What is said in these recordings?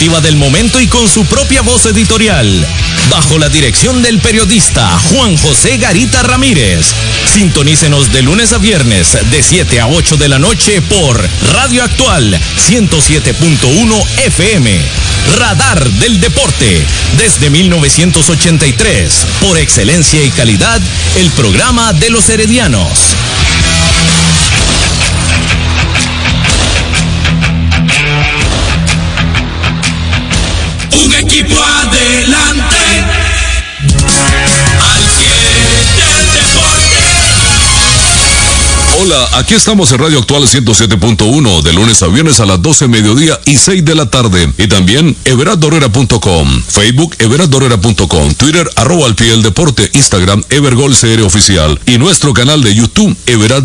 del momento y con su propia voz editorial. Bajo la dirección del periodista Juan José Garita Ramírez. Sintonícenos de lunes a viernes de 7 a 8 de la noche por Radio Actual 107.1 FM. Radar del Deporte. Desde 1983. Por excelencia y calidad, el programa de los heredianos. Un equipo adelante. Al deporte. Hola, aquí estamos en Radio Actual 107.1 de lunes a viernes a las 12 mediodía y 6 de la tarde. Y también everardorera.com, Facebook everardorera.com, Twitter arroba al pie del deporte, Instagram Evergol CR oficial y nuestro canal de YouTube Everard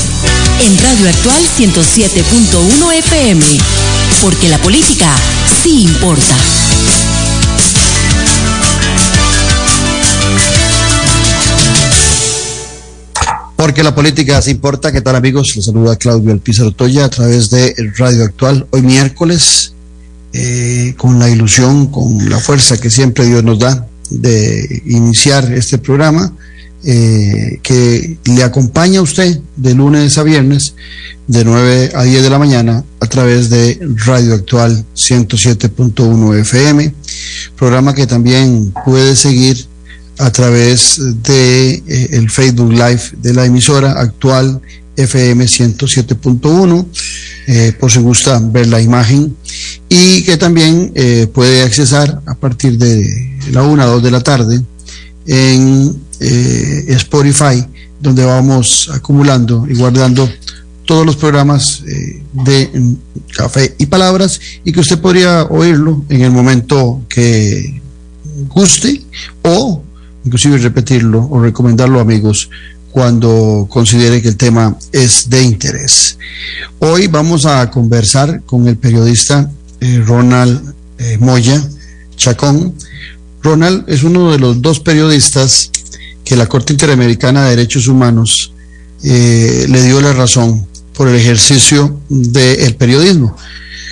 En Radio Actual 107.1 FM. Porque la política sí importa. Porque la política se importa. ¿Qué tal amigos? Les saluda Claudio Alpizar Toya a través de Radio Actual. Hoy miércoles, eh, con la ilusión, con la fuerza que siempre Dios nos da de iniciar este programa, eh, que le acompaña a usted de lunes a viernes, de 9 a 10 de la mañana, a través de Radio Actual 107.1 FM, programa que también puede seguir a través de eh, el Facebook Live de la emisora actual FM 107.1, eh, por si gusta ver la imagen, y que también puede accesar a partir de la 1 a 2 de la tarde en eh, Spotify, donde vamos acumulando y guardando todos los programas eh, de mm, Café y Palabras y que usted podría oírlo en el momento que guste o inclusive repetirlo o recomendarlo a amigos cuando considere que el tema es de interés. Hoy vamos a conversar con el periodista eh, Ronald Moya Chacón. Ronald es uno de los dos periodistas que la Corte Interamericana de Derechos Humanos eh, le dio la razón por el ejercicio del periodismo.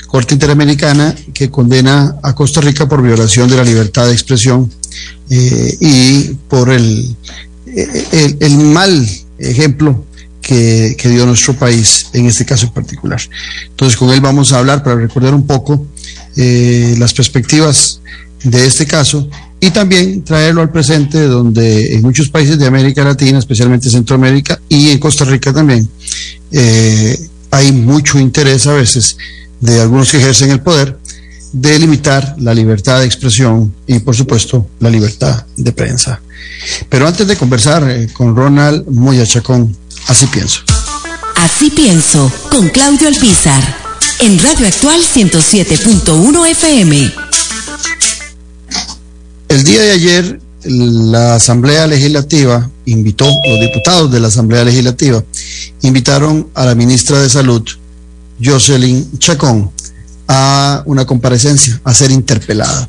Corte Interamericana que condena a Costa Rica por violación de la libertad de expresión eh, y por el, el mal ejemplo que, dio nuestro país en este caso en particular. Entonces con él vamos a hablar para recordar un poco eh, las perspectivas de este caso y también traerlo al presente donde en muchos países de América Latina, especialmente Centroamérica y en Costa Rica también, eh, hay mucho interés a veces de algunos que ejercen el poder de limitar la libertad de expresión y por supuesto la libertad de prensa. Pero antes de conversar eh, con Ronald Moya Chacón, así pienso. Así pienso, con Claudio Alpizar, en Radio Actual 107.1 FM. El día de ayer, la Asamblea Legislativa invitó, los diputados de la Asamblea Legislativa, invitaron a la ministra de Salud, Jocelyn Chacón, a una comparecencia, a ser interpelada.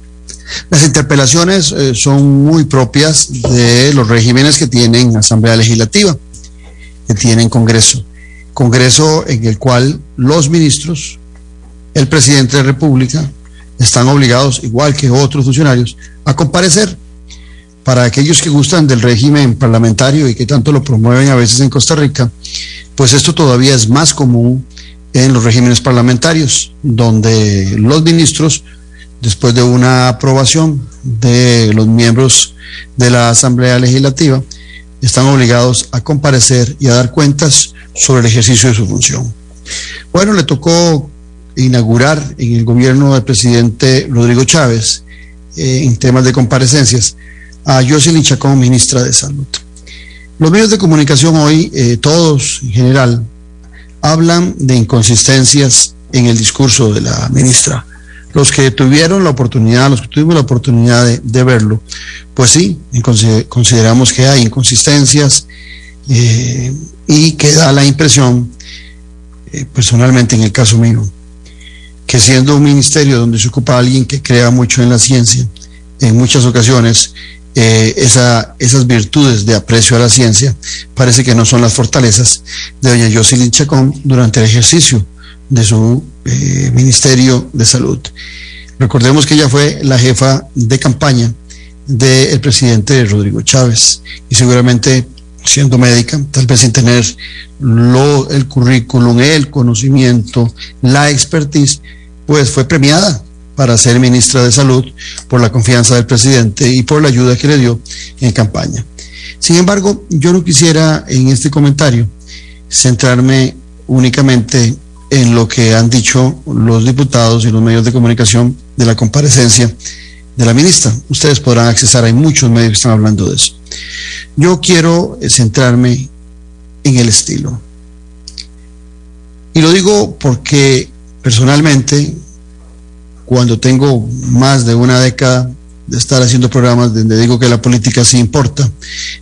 Las interpelaciones eh, son muy propias de los regímenes que tienen Asamblea Legislativa, que tienen Congreso. Congreso en el cual los ministros, el presidente de la República, están obligados, igual que otros funcionarios, a comparecer. Para aquellos que gustan del régimen parlamentario y que tanto lo promueven a veces en Costa Rica, pues esto todavía es más común en los regímenes parlamentarios, donde los ministros, después de una aprobación de los miembros de la Asamblea Legislativa, están obligados a comparecer y a dar cuentas sobre el ejercicio de su función. Bueno, le tocó inaugurar en el gobierno del presidente Rodrigo Chávez, eh, en temas de comparecencias, a Jocelyn Chacón, ministra de Salud. Los medios de comunicación hoy, eh, todos en general, hablan de inconsistencias en el discurso de la ministra. Los que tuvieron la oportunidad, los que tuvimos la oportunidad de, verlo, pues sí, consideramos que hay inconsistencias eh, y que da la impresión, eh, personalmente en el caso mío, que siendo un ministerio donde se ocupa alguien que crea mucho en la ciencia, en muchas ocasiones eh, esa, esas virtudes de aprecio a la ciencia parece que no son las fortalezas de doña Jocelyn Chacón durante el ejercicio de su eh, Ministerio de Salud. Recordemos que ella fue la jefa de campaña del presidente Rodrigo Chávez y seguramente siendo médica, tal vez sin tener lo, el currículum, el conocimiento, la expertise, pues fue premiada para ser ministra de Salud por la confianza del presidente y por la ayuda que le dio en campaña. Sin embargo, yo no quisiera en este comentario centrarme únicamente en lo que han dicho los diputados y los medios de comunicación de la comparecencia de la ministra. Ustedes podrán accesar, hay muchos medios que están hablando de eso. Yo quiero centrarme en el estilo. Y lo digo porque personalmente, cuando tengo más de una década de estar haciendo programas donde digo que la política sí importa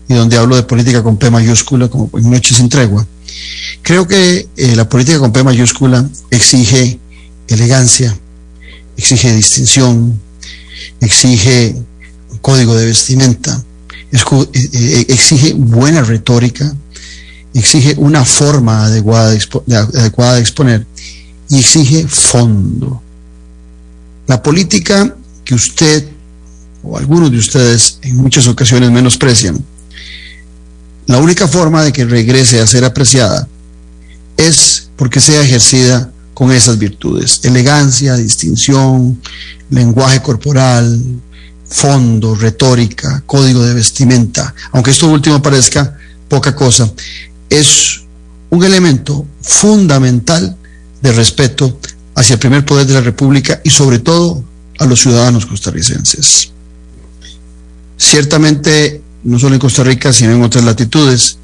y donde hablo de política con P mayúscula, como en Noche sin Tregua, creo que eh, la política con P mayúscula exige elegancia, exige distinción, exige un código de vestimenta, eh, eh, exige buena retórica, exige una forma adecuada de, adecuada de exponer y exige fondo. La política que usted o algunos de ustedes en muchas ocasiones menosprecian, la única forma de que regrese a ser apreciada es porque sea ejercida con esas virtudes, elegancia, distinción, lenguaje corporal, fondo, retórica, código de vestimenta, aunque esto último parezca poca cosa, es un elemento fundamental de respeto hacia el primer poder de la República y sobre todo a los ciudadanos costarricenses. Ciertamente, no solo en Costa Rica, sino en otras latitudes,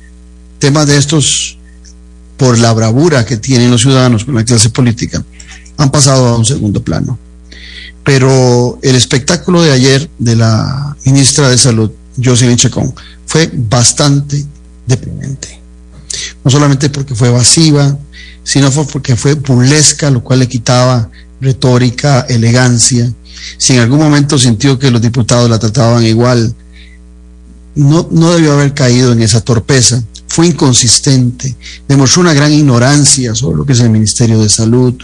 temas de estos, por la bravura que tienen los ciudadanos con la clase política, han pasado a un segundo plano. Pero el espectáculo de ayer de la ministra de Salud, Jocelyn Chacón, fue bastante deprimente. No solamente porque fue evasiva, sino porque fue burlesca, lo cual le quitaba retórica, elegancia. Si en algún momento sintió que los diputados la trataban igual, no, no debió haber caído en esa torpeza. Fue inconsistente, demostró una gran ignorancia sobre lo que es el Ministerio de Salud,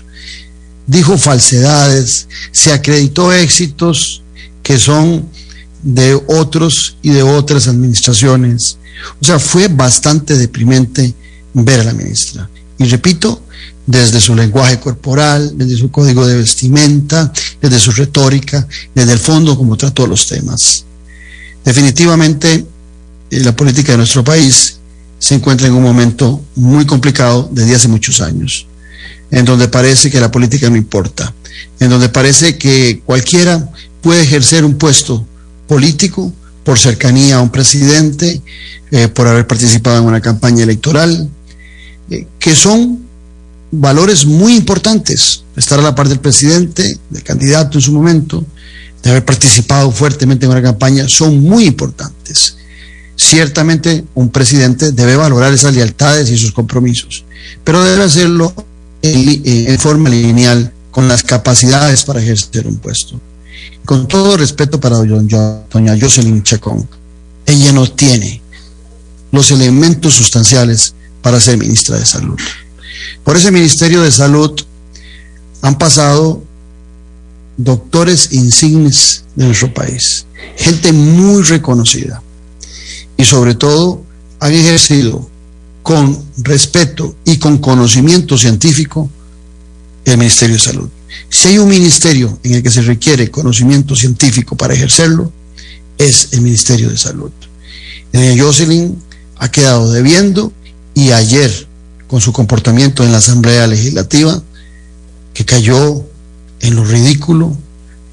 dijo falsedades, se acreditó éxitos que son de otros y de otras administraciones. O sea, fue bastante deprimente ver a la ministra. Y repito, desde su lenguaje corporal, desde su código de vestimenta, desde su retórica, desde el fondo como trató los temas. Definitivamente, eh, la política de nuestro país se encuentra en un momento muy complicado desde hace muchos años en donde parece que la política no importa, en donde parece que cualquiera puede ejercer un puesto político por cercanía a un presidente, eh, por haber participado en una campaña electoral, que son valores muy importantes, estar a la par del presidente, del candidato en su momento, de haber participado fuertemente en una campaña, son muy importantes. Ciertamente un presidente debe valorar esas lealtades y esos compromisos, pero debe hacerlo en, forma lineal con las capacidades para ejercer un puesto. Con todo respeto para doña Jocelyn Chacón, ella no tiene los elementos sustanciales para ser ministra de Salud. Por ese Ministerio de Salud han pasado doctores insignes de nuestro país, gente muy reconocida y sobre todo han ejercido con respeto y con conocimiento científico el Ministerio de Salud. Si hay un ministerio en el que se requiere conocimiento científico para ejercerlo, es el Ministerio de Salud. Doña Jocelyn ha quedado debiendo y ayer, con su comportamiento en la Asamblea Legislativa, que cayó en lo ridículo,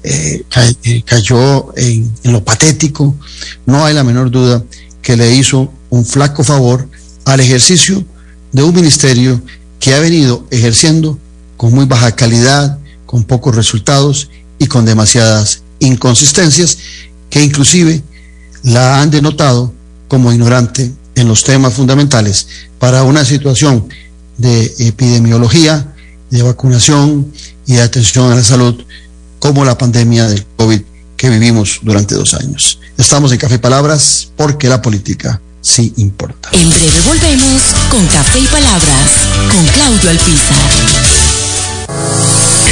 eh, eh, cayó en, en lo patético, no hay la menor duda que le hizo un flaco favor al ejercicio de un ministerio que ha venido ejerciendo con muy baja calidad, con pocos resultados y con demasiadas inconsistencias que inclusive la han denotado como ignorante en los temas fundamentales para una situación de epidemiología, de vacunación y de atención a la salud como la pandemia del COVID que vivimos durante dos años. Estamos en Café y Palabras porque la política sí importa. En breve volvemos con Café y Palabras con Claudio Alpizar.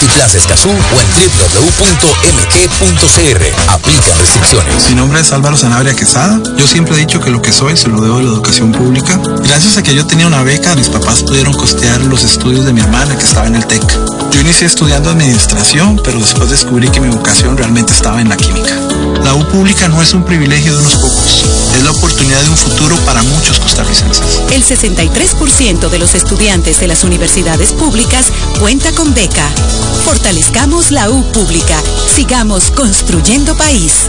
Multiplaza o en restricciones. Mi nombre es Álvaro Sanabria Quesada. Yo siempre he dicho que lo que soy se lo debo a la educación pública. Gracias a que yo tenía una beca, mis papás pudieron costear los estudios de mi hermana que estaba en el TEC. Yo inicié estudiando administración, pero después descubrí que mi vocación realmente estaba en la química. La U pública no es un privilegio de unos pocos, es la oportunidad de un futuro para muchos costarricenses. El 63% de los estudiantes de las universidades públicas cuenta con beca. Fortalezcamos la U pública. Sigamos construyendo país.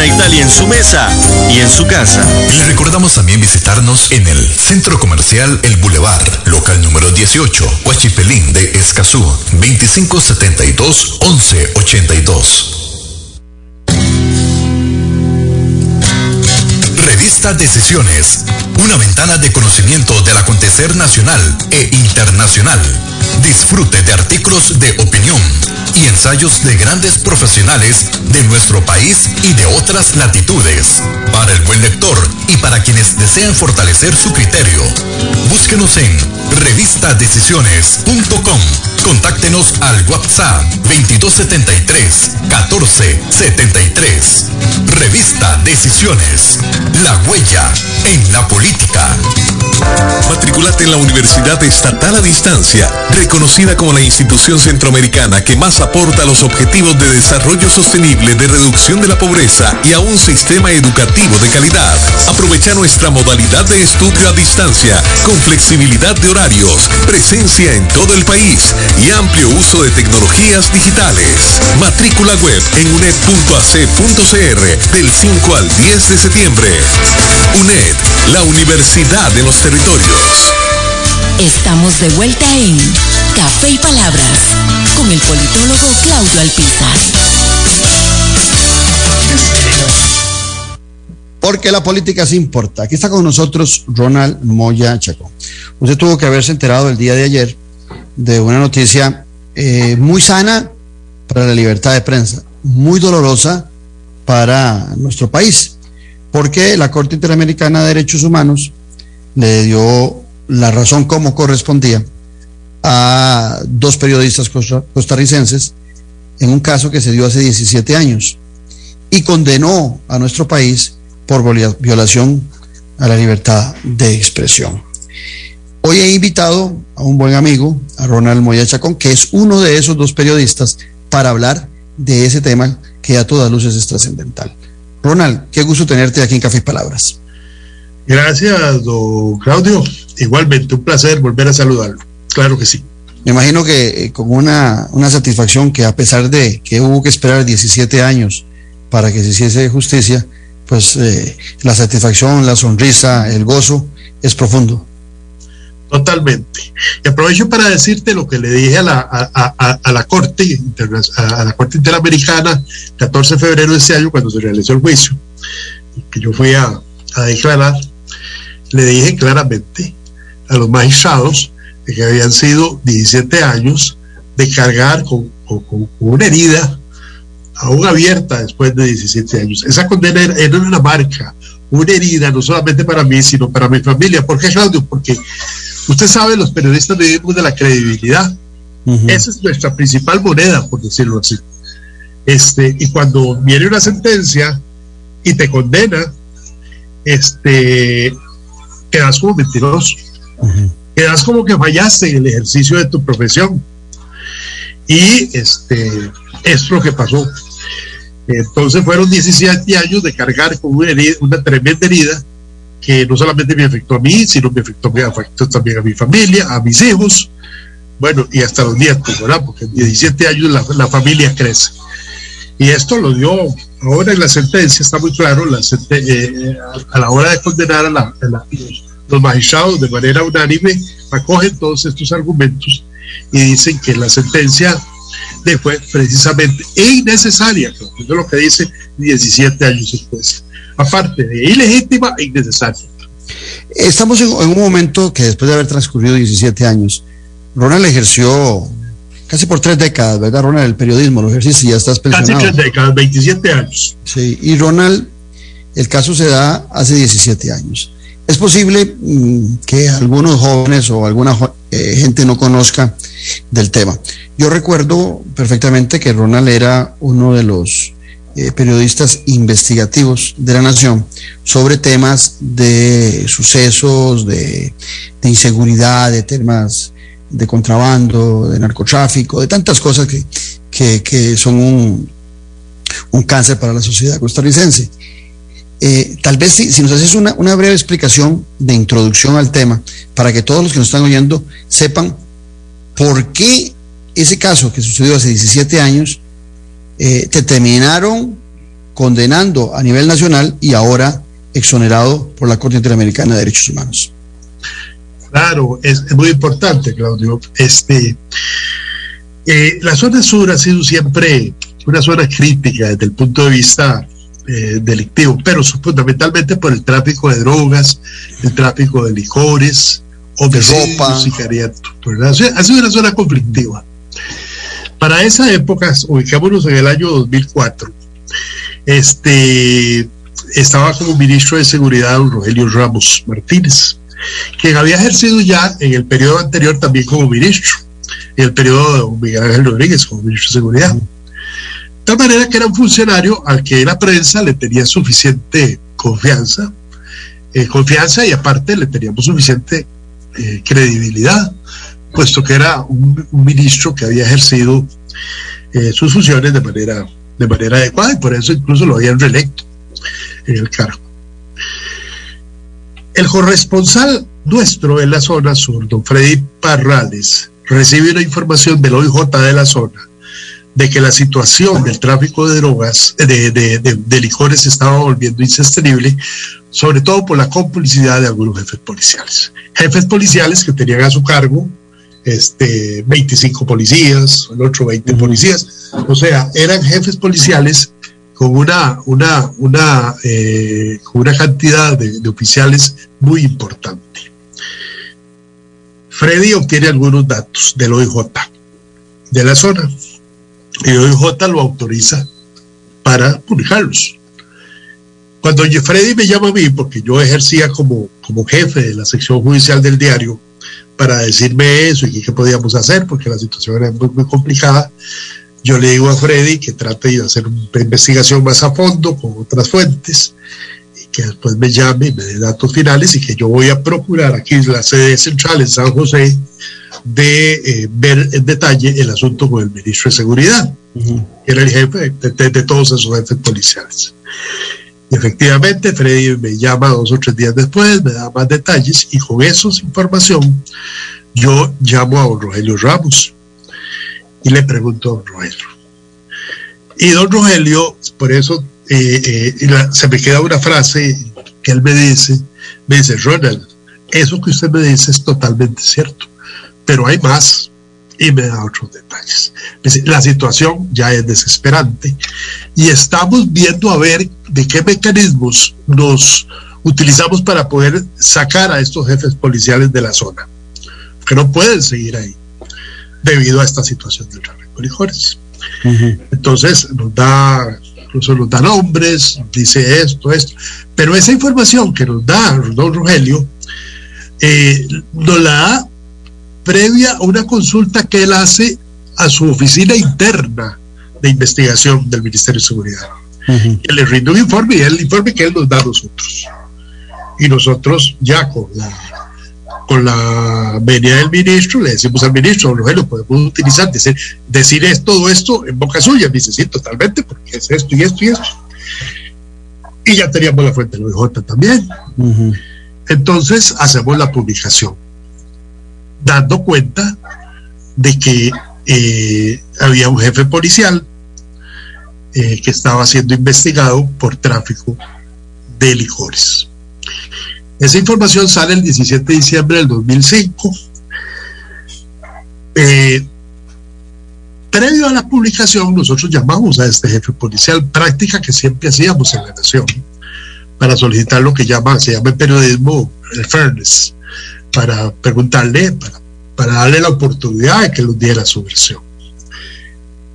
Italia en su mesa y en su casa. Les recordamos también visitarnos en el Centro Comercial El Boulevard, local número 18, Huachipelín de Escazú, 2572-1182. Revista Decisiones, una ventana de conocimiento del acontecer nacional e internacional. Disfrute de artículos de opinión y ensayos de grandes profesionales de nuestro país y de otras latitudes. Para el buen lector y para quienes desean fortalecer su criterio. Búsquenos en revistadecisiones.com. Contáctenos al WhatsApp 2273 1473. Revista Decisiones. La huella en la política. Matriculate en la Universidad Estatal a Distancia, reconocida como la institución centroamericana que más aporta a los objetivos de desarrollo sostenible, de reducción de la pobreza y a un sistema educativo de calidad. Aprovecha nuestra modalidad de estudio a distancia, con flexibilidad de horarios, presencia en todo el país y amplio uso de tecnologías digitales. Matrícula web en uned.ac.cr del 5 al 10 de septiembre. UNED, la Universidad de los Territorios. Estamos de vuelta en Café y Palabras con el politólogo Claudio Alpizar. Porque la política sí importa. Aquí está con nosotros Ronald Moya Chacón. Usted tuvo que haberse enterado el día de ayer de una noticia eh, muy sana para la libertad de prensa, muy dolorosa para nuestro país, porque la Corte Interamericana de Derechos Humanos le dio la razón como correspondía a dos periodistas costa- costarricenses en un caso que se dio hace 17 años y condenó a nuestro país por viola- violación a la libertad de expresión. Hoy he invitado a un buen amigo, a Ronald Moya Chacón, que es uno de esos dos periodistas, para hablar de ese tema que a todas luces es trascendental. Ronald, qué gusto tenerte aquí en Café y Palabras. Gracias, don Claudio. Igualmente, un placer volver a saludarlo. Claro que sí. Me imagino que eh, con una, una satisfacción que a pesar de que hubo que esperar 17 años para que se hiciese justicia, pues eh, la satisfacción, la sonrisa, el gozo es profundo. Totalmente. Y aprovecho para decirte lo que le dije a la, a, a, la Corte a la Corte Interamericana 14 de febrero de este año cuando se realizó el juicio, que yo fui a, declarar, le dije claramente a los magistrados de que habían sido 17 años de cargar con, con, con una herida aún abierta después de 17 años. Esa condena era, era una marca, una herida, no solamente para mí, sino para mi familia. ¿Por qué, Claudio? Porque usted sabe, los periodistas vivimos de la credibilidad. Uh -huh. Esa es nuestra principal moneda, por decirlo así. Este, y cuando viene una sentencia y te condena, este, quedas como mentiroso. Uh -huh. Quedas como que fallaste en el ejercicio de tu profesión. Y este, es lo que pasó. Entonces fueron 17 años de cargar con una, herida, una tremenda herida que no solamente me afectó a mí, sino me afectó, también a mi familia, a mis hijos, bueno, y hasta los nietos, ¿verdad? Porque en 17 años la, la familia crece. Y esto lo dio, ahora en la sentencia está muy claro, la eh, a la hora de condenar a, los, magistrados de manera unánime, acogen todos estos argumentos y dicen que la sentencia fue precisamente innecesaria, eso es lo que dice 17 años después. Aparte de ilegítima e innecesaria. Estamos en, en, un momento que después de haber transcurrido 17 años, Ronald ejerció casi por tres décadas, ¿verdad, Ronald? El periodismo, lo ejerciste ya estás pensionado. Casi tres décadas, 27 años. Sí, y Ronald, el caso se da hace 17 años. Es posible mmm, que algunos jóvenes o alguna eh, gente no conozca del tema. Yo recuerdo perfectamente que Ronald era uno de los eh, periodistas investigativos de la nación sobre temas de sucesos, de, inseguridad, de temas de contrabando, de narcotráfico, de tantas cosas que, que, que son un, un, cáncer para la sociedad costarricense. Eh, tal vez si, si nos haces una, una, breve explicación de introducción al tema, para que todos los que nos están oyendo sepan por qué ese caso que sucedió hace 17 años eh, te terminaron condenando a nivel nacional y ahora exonerado por la Corte Interamericana de Derechos Humanos. Claro, es, es muy importante, Claudio. Este, eh, la zona sur ha sido siempre una zona crítica desde el punto de vista eh, delictivo, pero fundamentalmente por el tráfico de drogas, el tráfico de licores, o de ropa, sicariato. Ha sido una zona conflictiva. Para esa época, ubicámonos en el año 2004, este, estaba como ministro de Seguridad don Rogelio Ramos Martínez, quien había ejercido ya en el periodo anterior también como ministro, en el periodo de don Miguel Ángel Rodríguez como ministro de Seguridad. De tal manera que era un funcionario al que la prensa le tenía suficiente confianza, eh, confianza y aparte le teníamos suficiente eh, credibilidad puesto que era un, ministro que había ejercido eh, sus funciones de manera, de manera adecuada y por eso incluso lo habían reelecto en el cargo. El corresponsal nuestro en la zona sur, don Freddy Parrales, recibe una información del OIJ de la zona de que la situación del tráfico de drogas, de, de, de, de licores estaba volviendo insostenible, sobre todo por la complicidad de algunos jefes policiales. Jefes policiales que tenían a su cargo este, 25 policías, el otro 20 policías, o sea, eran jefes policiales con una, una, una, eh, con una cantidad de, de, oficiales muy importante. Freddy obtiene algunos datos del OIJ de la zona y el OIJ lo autoriza para publicarlos. Cuando Freddy me llama a mí, porque yo ejercía como, como jefe de la sección judicial del diario, para decirme eso y qué podíamos hacer, porque la situación era muy, muy, complicada. Yo le digo a Freddy que trate de hacer una investigación más a fondo con otras fuentes y que después me llame y me dé datos finales y que yo voy a procurar aquí en la sede central en San José de eh, ver en detalle el asunto con el ministro de Seguridad, uh -huh. que era el jefe de, de, de todos esos jefes policiales. Y efectivamente, Freddy me llama dos o tres días después, me da más detalles y con esa información yo llamo a don Rogelio Ramos y le pregunto a don Rogelio. Y don Rogelio, por eso eh, eh, se me queda una frase que él me dice, me dice, Ronald, eso que usted me dice es totalmente cierto, pero hay más y me da otros detalles. La situación ya es desesperante y estamos viendo a ver de qué mecanismos nos utilizamos para poder sacar a estos jefes policiales de la zona, que no pueden seguir ahí debido a esta situación del tráfico de licores. Entonces nos da, incluso nos da nombres, dice esto, esto, pero esa información que nos da don Rogelio eh, nos la da previa a una consulta que él hace a su oficina interna de investigación del Ministerio de Seguridad. Él le rinde un informe y el informe que él nos da a nosotros. Y nosotros ya con la con la venia del ministro, le decimos al ministro, lo podemos utilizar, decir, decir es, todo esto en boca suya. dice, sí, totalmente, porque es esto y esto y esto. Y ya teníamos la fuente del OIJ también. Entonces hacemos la publicación dando cuenta de que eh, había un jefe policial eh, que estaba siendo investigado por tráfico de licores. Esa información sale el 17 de diciembre del 2005. Eh, previo a la publicación, nosotros llamamos a este jefe policial, práctica que siempre hacíamos en la nación, para solicitar lo que llama, se llama periodismo el fairness, para preguntarle, para, darle la oportunidad de que nos diera su versión.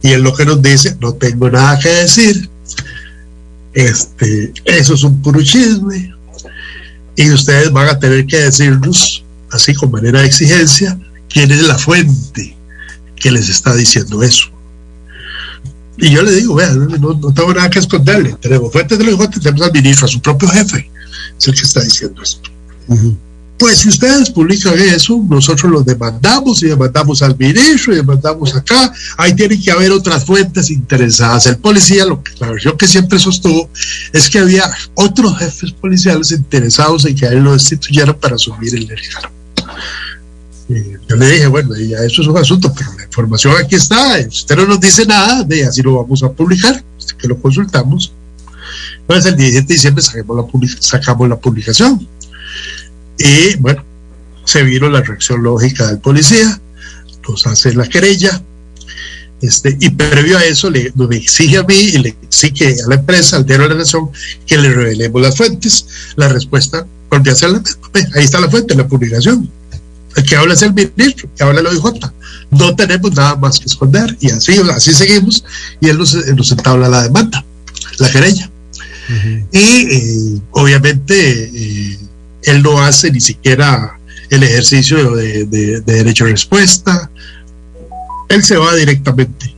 Y él lo que nos dice, no tengo nada que decir, este, eso es un puro chisme, y ustedes van a tener que decirnos, así con manera de exigencia, quién es la fuente que les está diciendo eso. Y yo le digo, vean, no, tengo nada que esconderle. Tenemos fuentes de los tenemos al ministro, a su propio jefe, es el que está diciendo esto. Pues si ustedes publican eso, nosotros lo demandamos y demandamos al ministro y demandamos acá. Ahí tienen que haber otras fuentes interesadas. El policía, lo que, la versión que siempre sostuvo es que había otros jefes policiales interesados en que a él lo destituyeran para asumir el cargo. Yo le dije, bueno, ya eso es un asunto, pero la información aquí está. Usted no nos dice nada, de así lo vamos a publicar, que lo consultamos. Entonces, el 17 de diciembre sacamos la, sacamos la publicación y bueno, se vino la reacción lógica del policía, nos hace la querella, este, y previo a eso le, exige a mí y le exige a la empresa, al diario de la Nación, que le revelemos las fuentes. La respuesta volvió a ser la misma. Ahí está la fuente, la publicación. El que habla es el ministro, que habla el OIJ. No tenemos nada más que esconder y así, así seguimos y él nos, nos entabla la demanda, la querella. Y eh, obviamente eh, él no hace ni siquiera el ejercicio de, derecho a respuesta, él se va directamente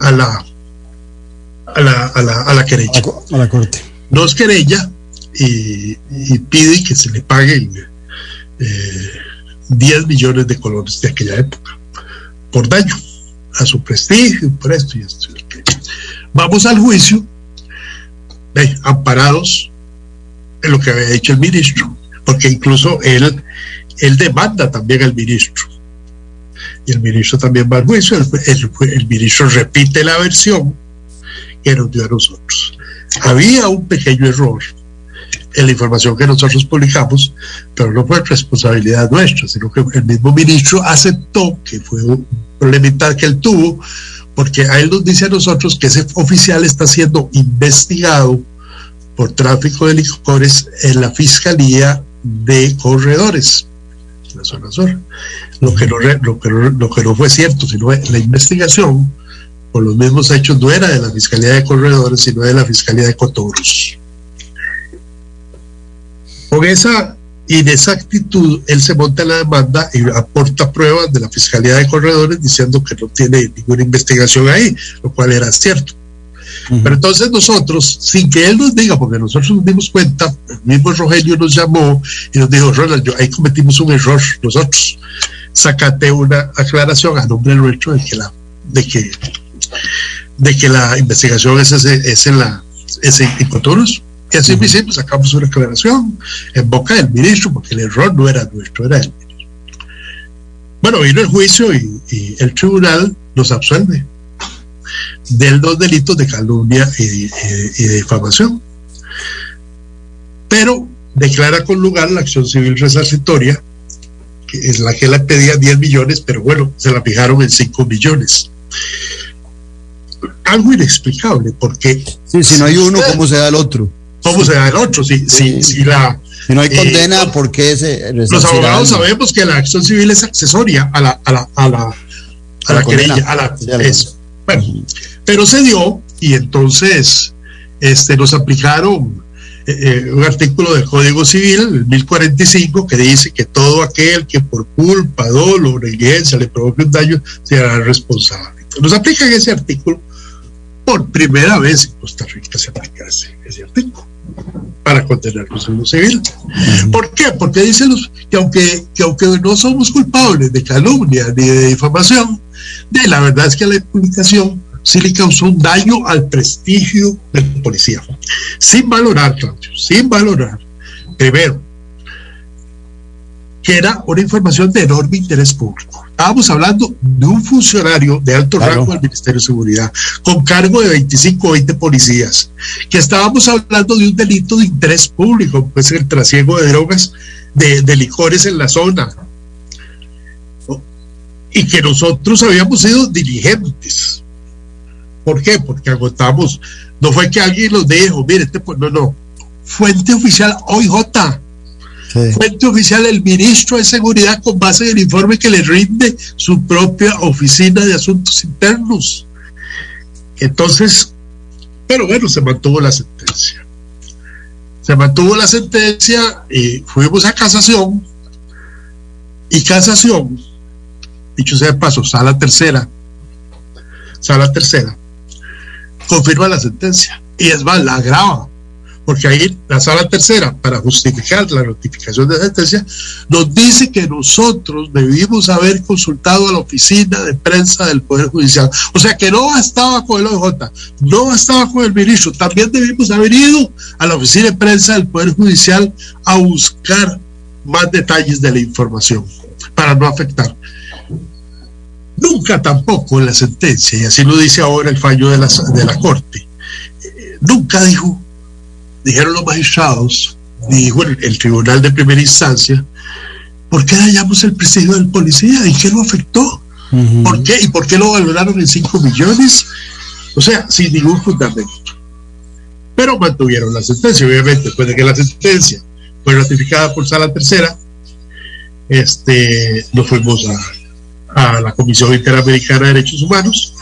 a la a la, a la, a la querella. A la corte. Nos querella y, pide que se le paguen 10 eh, millones de colones de aquella época por daño a su prestigio, por esto y esto. Vamos al juicio, amparados en lo que había hecho el ministro porque incluso él, él demanda también al ministro. Y el ministro también va al juicio, el, ministro repite la versión que nos dio a nosotros. Había un pequeño error en la información que nosotros publicamos, pero no fue responsabilidad nuestra, sino que el mismo ministro aceptó que fue un problema que él tuvo, porque a él nos dice a nosotros que ese oficial está siendo investigado por tráfico de licores en la Fiscalía de corredores la zona sur. Lo que no, fue cierto, sino la investigación por los mismos hechos no era de la Fiscalía de Corredores, sino de la Fiscalía de Cotoros. Con esa inexactitud, él se monta la demanda y aporta pruebas de la Fiscalía de Corredores diciendo que no tiene ninguna investigación ahí, lo cual era cierto. Pero entonces nosotros, sin que él nos diga, porque nosotros nos dimos cuenta, el mismo Rogelio nos llamó y nos dijo, Ronald, yo, ahí cometimos un error nosotros. Sacate una aclaración a nombre nuestro de que la, de que, de que la investigación es, ese, es en la es en, Y así me hicimos, sacamos una aclaración en boca del ministro, porque el error no era nuestro, era ministro. Bueno, vino el juicio y, y el tribunal nos absuelve de los delitos de calumnia y, y- y de difamación. Pero declara con lugar la acción civil resarcitoria, que es la que la pedía 10 millones, pero bueno, se la fijaron en 5 millones. Algo inexplicable, porque Sí, si no hay uno, ¿cómo se da el otro? ¿cómo se da el otro? Si, si, si la, Si no hay Eh, condena, los- ¿por qué se los abogados sabemos que la acción civil es accesoria a la, a la, a la, a la la condena. querella, a la eso. Bueno, pero se dio y entonces este, nos aplicaron eh, eh, un artículo del Código Civil, el 1045, que dice que todo aquel que por culpa, dolo, negligencia le provoque un daño será responsable. Nos aplican ese artículo por primera vez en Costa Rica se aplica ese artículo para condenarnos en lo civil. ¿Por qué? Porque dicen los, que, aunque, que aunque no somos culpables de calumnia ni de difamación, de la verdad es que la publicación sí le causó un daño al prestigio del policía. Sin valorar, Claudio, sin valorar, primero, que era una información de enorme interés público. Estábamos hablando de un funcionario de alto Claro. rango del Ministerio de Seguridad, con cargo de 25 o 20 policías, que estábamos hablando de un delito de interés público, pues el trasiego de drogas, de, de licores en la zona, ¿no? y que nosotros habíamos sido diligentes. ¿Por qué? Porque agotamos. No fue que alguien los dijo, mire, este, pues, no, no. Fuente oficial OIJ, Fuente oficial el ministro de Seguridad con base en el informe que le rinde su propia oficina de asuntos internos. Entonces, pero bueno, se mantuvo la sentencia. Se mantuvo la sentencia y fuimos a casación. Y casación, dicho sea de paso, sala tercera, sala tercera, confirma la sentencia. Y es más, la agrava porque ahí la sala tercera, para justificar la notificación de sentencia, nos dice que nosotros debimos haber consultado a la oficina de prensa del Poder Judicial. O sea que no bastaba con el OJ, no bastaba con el ministro, también debimos haber ido a la oficina de prensa del Poder Judicial a buscar más detalles de la información para no afectar. Nunca tampoco en la sentencia, y así lo dice ahora el fallo de la, de la Corte, eh, nunca dijo dijeron los magistrados, dijo el, el tribunal de primera instancia, ¿por qué dañamos el prestigio del policía? ¿Y qué lo afectó? ¿Por qué? ¿Y por qué lo valoraron en 5 millones? O sea, sin ningún fundamento. Pero mantuvieron la sentencia, obviamente, después de que la sentencia fue ratificada por sala tercera, este, nos fuimos a, a la Comisión Interamericana de Derechos Humanos,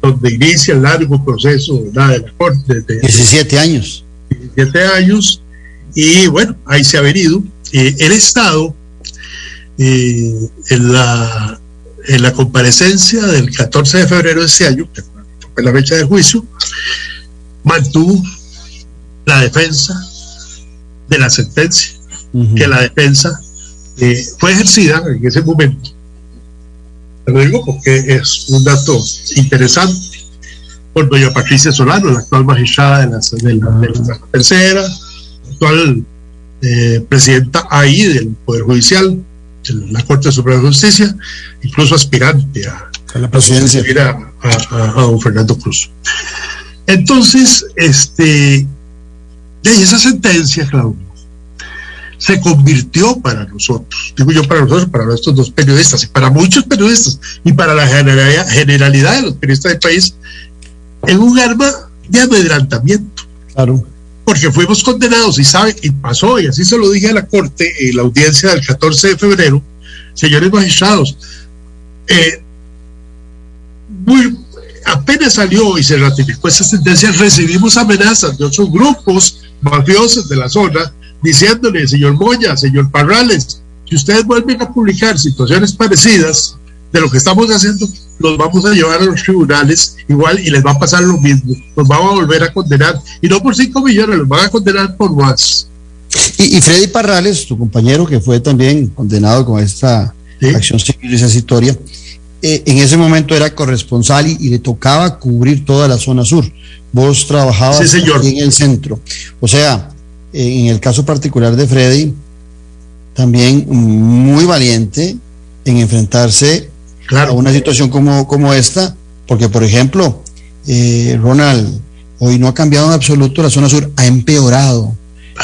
donde inicia el largo proceso ¿verdad? de la Corte de, 17 años. 17 años y bueno, ahí se ha venido. Eh, el Estado, eh, en, la, en la comparecencia del 14 de febrero de ese año, que fue la fecha del juicio, mantuvo la defensa de la sentencia, que la defensa eh, fue ejercida en ese momento. Lo digo porque es un dato interesante por doña Patricia Solano, la actual magistrada de la, de la- de la tercera, actual eh, presidenta ahí del Poder Judicial, de la Corte Suprema de Justicia, incluso aspirante a, A la presidencia. a, a- don Fernando Cruz. Entonces, este, de esa sentencia, Claudio, se convirtió para nosotros, digo yo para nosotros, para nuestros dos periodistas y para muchos periodistas y para la generalidad de los periodistas del país, en un arma de amedrentamiento Claro. porque fuimos condenados y sabe, y pasó, y así se lo dije a la Corte en la audiencia del 14 de febrero, señores magistrados, eh, muy, apenas salió y se ratificó esa sentencia, recibimos amenazas de otros grupos mafiosos de la zona, diciéndole, señor Moya, señor Parrales, si ustedes vuelven a publicar situaciones parecidas de lo que estamos haciendo, los vamos a llevar a los tribunales igual y les va a pasar lo mismo, los vamos a volver a condenar, y no por 5 millones, los van a condenar por más. Y, y Freddy Parrales, tu compañero que fue también condenado con esta ¿sí? acción civil resarcitoria, eh, en ese momento era corresponsal y, y le tocaba cubrir toda la zona sur. Vos trabajabas Sí, señor. aquí en el centro. O sea, eh, en el caso particular de Freddy, también muy valiente en enfrentarse una situación como, como esta, porque por ejemplo, eh, Ronald, hoy no ha cambiado en absoluto la zona sur, ha empeorado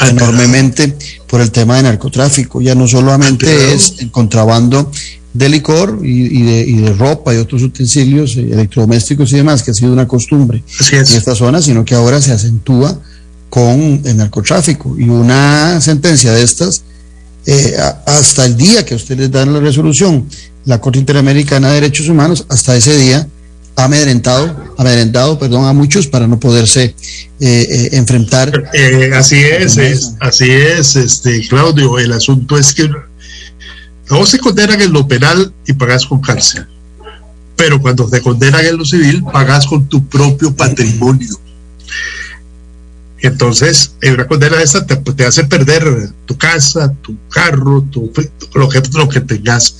enormemente por el tema de narcotráfico. Ya no solamente es el contrabando de licor y, de, ropa y otros utensilios eh, electrodomésticos y demás, que ha sido una costumbre en esta zona, sino que ahora se acentúa con el narcotráfico. Y una sentencia de estas, eh, hasta el día que ustedes dan la resolución, la Corte Interamericana de Derechos Humanos, hasta ese día ha amedrentado, amedrentado perdón, a muchos para no poderse eh, enfrentar. así es, es, así es, este Claudio, el asunto es que no se condenan en lo penal y pagas con cárcel. Pero cuando te condenan en lo civil, pagas con tu propio patrimonio. Entonces, en una condena esta te, hace perder tu casa, tu carro, tu, lo, que, lo que tengas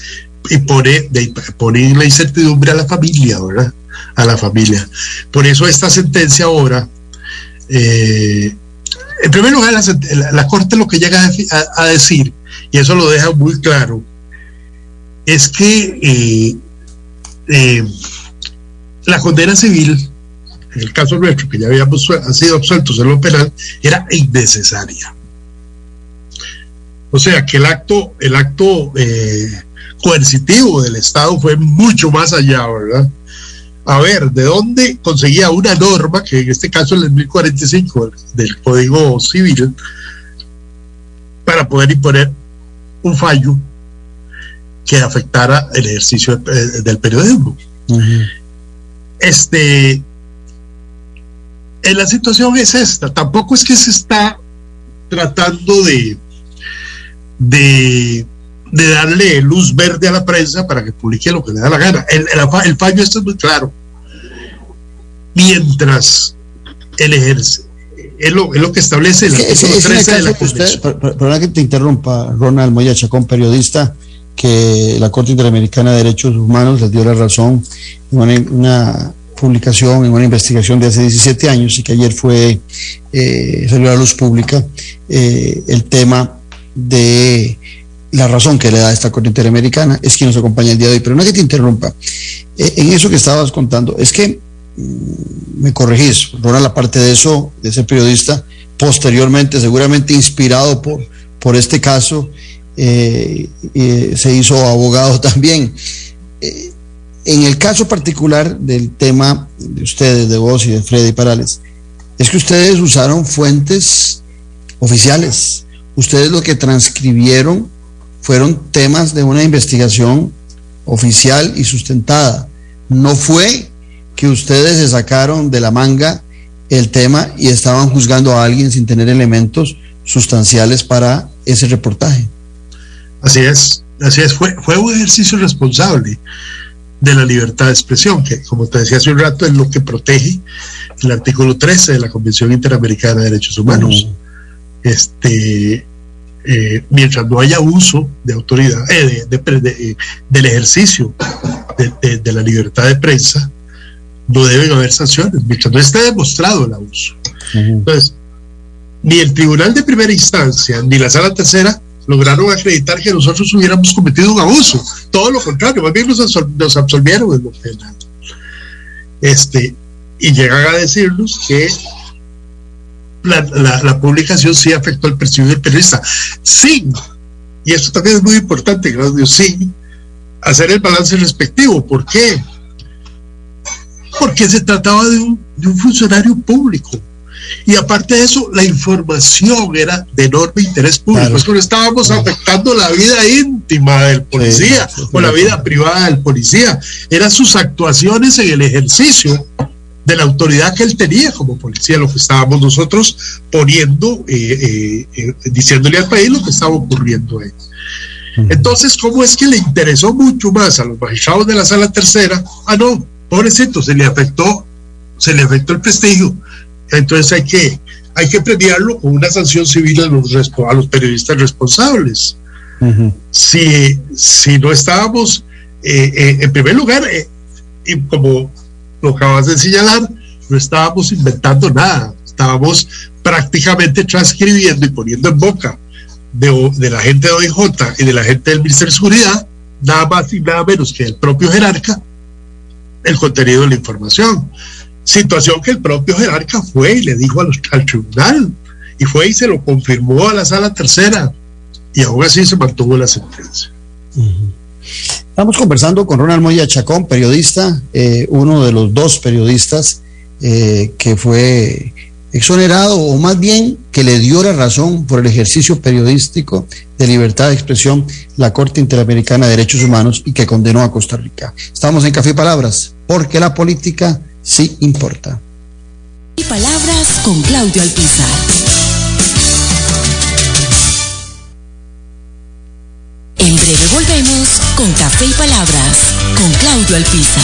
y pone, de, pone la incertidumbre a la familia, ¿verdad? A la familia. Por eso esta sentencia ahora, eh, en primer lugar, la, Corte lo que llega a, decir, y eso lo deja muy claro, es que eh, eh, la condena civil, en el caso nuestro, que ya habíamos sido absueltos en lo penal, era innecesaria. O sea que el acto, el acto eh, coercitivo del Estado fue mucho más allá, ¿verdad? A ver, ¿de dónde conseguía una norma, que en este caso es el 1045 del Código Civil, para poder imponer un fallo que afectara el ejercicio del periodismo. Este, en la situación es esta, tampoco es que se está tratando de, de, darle luz verde a la prensa para que publique lo que le da la gana. El, el, fallo este es muy claro. Mientras el ejerce, es lo, es lo que establece el artículo 13 de la Perdona que te interrumpa, Ronald Moya Chacón, periodista que la Corte Interamericana de Derechos Humanos les dio la razón en una, publicación, en una investigación de hace 17 años y que ayer fue eh, salió a la luz pública eh, el tema de la razón que le da esta Corte Interamericana, es quien nos acompaña el día de hoy, pero no que te interrumpa, eh, en eso que estabas contando, es que mm, me corregís, Ronald, la parte de eso, de ese periodista, posteriormente, seguramente inspirado por, por este caso, eh, se hizo abogado también. Eh, en el caso particular del tema de ustedes, de vos y de Freddy Parales, es que ustedes usaron fuentes oficiales. Ustedes lo que transcribieron fueron temas de una investigación oficial y sustentada. No fue que ustedes se sacaron de la manga el tema y estaban juzgando a alguien sin tener elementos sustanciales para ese reportaje. Así es, así es, fue, fue un ejercicio responsable de la libertad de expresión, que como te decía hace un rato es lo que protege el artículo 13 de la Convención Interamericana de Derechos Humanos. Este, eh, mientras no haya uso de autoridad, eh, eh, del ejercicio de, la libertad de prensa, no deben haber sanciones, mientras no esté demostrado el abuso. Entonces, ni el tribunal de primera instancia, ni la sala tercera lograron acreditar que nosotros hubiéramos cometido un abuso. Todo lo contrario, más bien nos, absolvieron de lo penal. Este, y llegan a decirnos que la, publicación sí afectó al prestigio del periodista, sin, y esto también es muy importante, Claudio, sin hacer el balance respectivo. ¿Por qué? Porque se trataba de un, de un funcionario público y aparte de eso, la información era de enorme interés público. Es que no estábamos afectando la vida íntima del policía o la vida privada del policía. Eran sus actuaciones en el ejercicio de la autoridad que él tenía como policía, lo que estábamos nosotros poniendo, eh, eh, eh, diciéndole al país lo que estaba ocurriendo ahí. Entonces, ¿cómo es que le interesó mucho más a los magistrados de la sala tercera? Ah, no, pobrecito, se le afectó, se le afectó el prestigio, entonces hay que, hay que premiarlo con una sanción civil a los, a los periodistas responsables. si, si no estábamos, eh, eh, en primer lugar, eh, como lo acabas de señalar, no estábamos inventando nada, estábamos prácticamente transcribiendo y poniendo en boca de, la gente de OIJ y de la gente del Ministerio de Seguridad, nada más y nada menos que el propio jerarca, el contenido de la información. Situación que el propio jerarca fue y le dijo al tribunal, y fue y se lo confirmó a la sala tercera, y aún así se mantuvo la sentencia. Estamos conversando con Ronald Moya Chacón, periodista, eh, uno de los dos periodistas eh, que fue exonerado, o más bien que le dio la razón por el ejercicio periodístico de libertad de expresión la Corte Interamericana de Derechos Humanos y que condenó a Costa Rica. Estamos en Café Palabras, porque la política sí importa. Y palabras con Claudio Alpizar. En breve volvemos Palabras con Claudio Alpizar.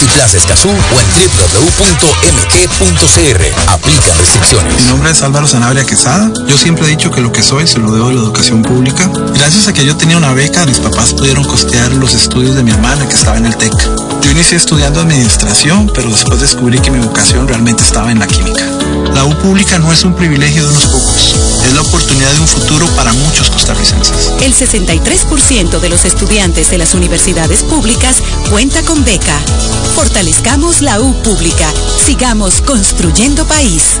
En. Aplican restricciones. Mi nombre es Álvaro Sanabria Quesada. Yo siempre he dicho que lo que soy se lo debo a la educación pública. Gracias a que yo tenía una beca, mis papás pudieron costear los estudios de mi hermana que estaba en el TEC. Yo inicié estudiando administración, pero después descubrí que mi vocación realmente estaba en la química. La U pública no es un privilegio de unos pocos, es la oportunidad de un futuro para muchos costarricenses. El 63% de los estudiantes de las universidades públicas cuenta con beca. Fortalezcamos la U pública. Sigamos construyendo país.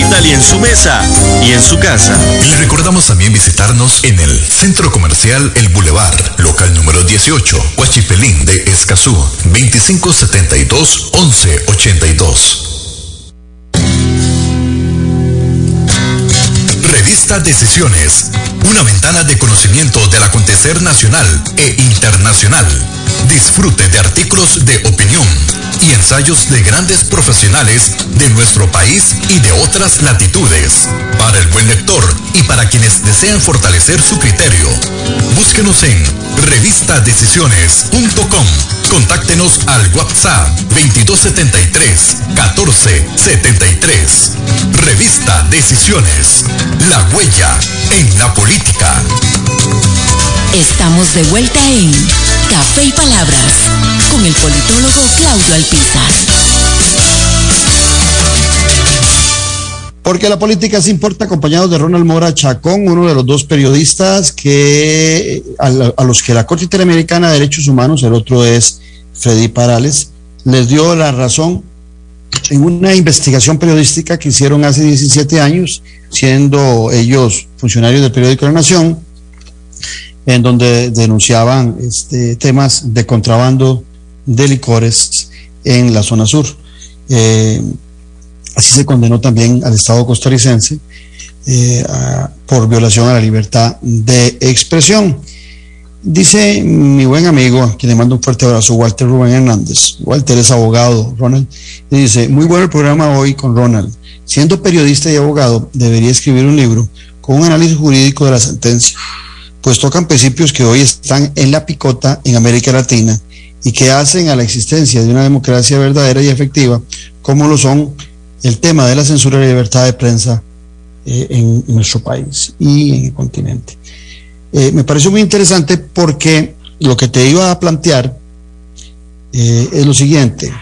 Italia en su mesa y en su casa. Le recordamos también visitarnos en el Centro Comercial El Boulevard, local número 18, Huachipelín de Escazú, 2572-1182. Revista Decisiones, una ventana de conocimiento del acontecer nacional e internacional. Disfrute de artículos de opinión y ensayos de grandes profesionales de nuestro país y de otras latitudes. Para el buen lector y para quienes desean fortalecer su criterio, búsquenos en revistadecisiones.com. Contáctenos al WhatsApp 2273 1473. Revista Decisiones. La huella en la política. Estamos de vuelta en Café y Palabras con el politólogo Claudio Alpizar. Porque la política se importa, acompañado de Ronald Mora Chacón, uno de los dos periodistas que a los que la Corte Interamericana de Derechos Humanos, el otro es Freddy Parales, les dio la razón en una investigación periodística que hicieron hace 17 años, siendo ellos funcionarios del periódico La Nación, en donde denunciaban este, temas de contrabando de licores en la zona sur. Eh, así se condenó también al Estado costarricense eh, por violación a la libertad de expresión. Dice mi buen amigo, a quien le mando un fuerte abrazo, Walter Rubén Hernández. Walter es abogado, Ronald. Dice, muy bueno el programa hoy con Ronald. Siendo periodista y abogado, debería escribir un libro con un análisis jurídico de la sentencia, pues tocan principios que hoy están en la picota en América Latina y que hacen a la existencia de una democracia verdadera y efectiva, como lo son el tema de la censura y la libertad de prensa eh, en, nuestro país y en el continente. Eh, me pareció muy interesante porque lo que te iba a plantear eh, es lo siguiente.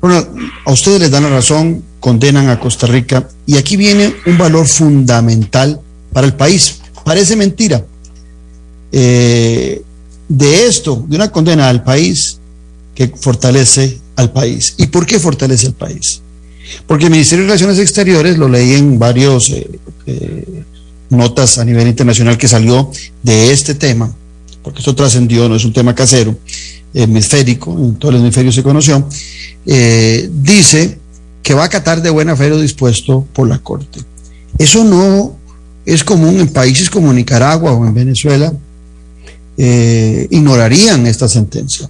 Bueno, a ustedes les dan la razón, condenan a Costa Rica y aquí viene un valor fundamental para el país. Parece mentira. de esto, de una condena al país que fortalece al país. ¿Y por qué fortalece al país? Porque el Ministerio de Relaciones Exteriores, lo leí en varios eh, eh, notas a nivel internacional que salió de este tema, porque esto trascendió, no es un tema casero, hemisférico, en todo el hemisferio se conoció, eh, dice que va a acatar de buena fe lo dispuesto por la Corte. Eso no es común en países como Nicaragua o en Venezuela, ignorarían esta sentencia.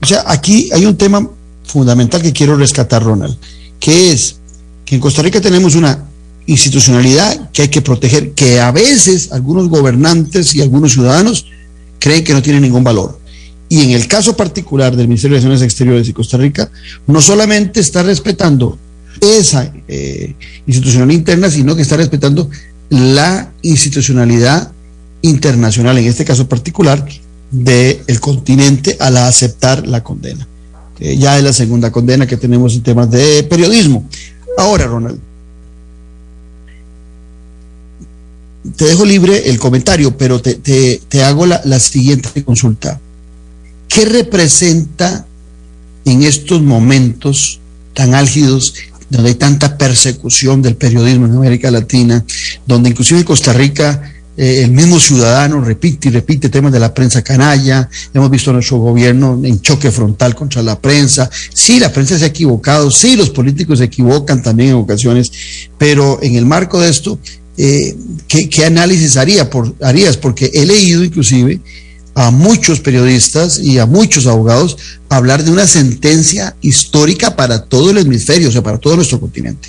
O sea, aquí hay un tema fundamental que quiero rescatar, Ronald que es que en Costa Rica tenemos una institucionalidad que hay que proteger, que a veces algunos gobernantes y algunos ciudadanos creen que no tiene ningún valor. Y en el caso particular del Ministerio de Relaciones Exteriores de Costa Rica, no solamente está respetando esa eh, interna, sino que está respetando la institucionalidad internacional, en este caso particular, del continente al aceptar la condena ya es la segunda condena que tenemos en temas de periodismo. Ahora, Ronald, te dejo libre el comentario, pero te, hago la, la siguiente consulta. ¿Qué representa en estos momentos tan álgidos donde hay tanta persecución del periodismo en América Latina, donde inclusive Costa Rica eh, el mismo ciudadano repite y repite temas de la prensa canalla, hemos visto a nuestro gobierno en choque frontal contra la prensa, sí, la prensa se ha equivocado, sí, los políticos se equivocan también en ocasiones, pero en el marco de esto, eh, ¿qué, análisis haría harías? Porque he leído inclusive a muchos periodistas y a muchos abogados hablar de una sentencia histórica para todo el hemisferio, o sea, para todo nuestro continente.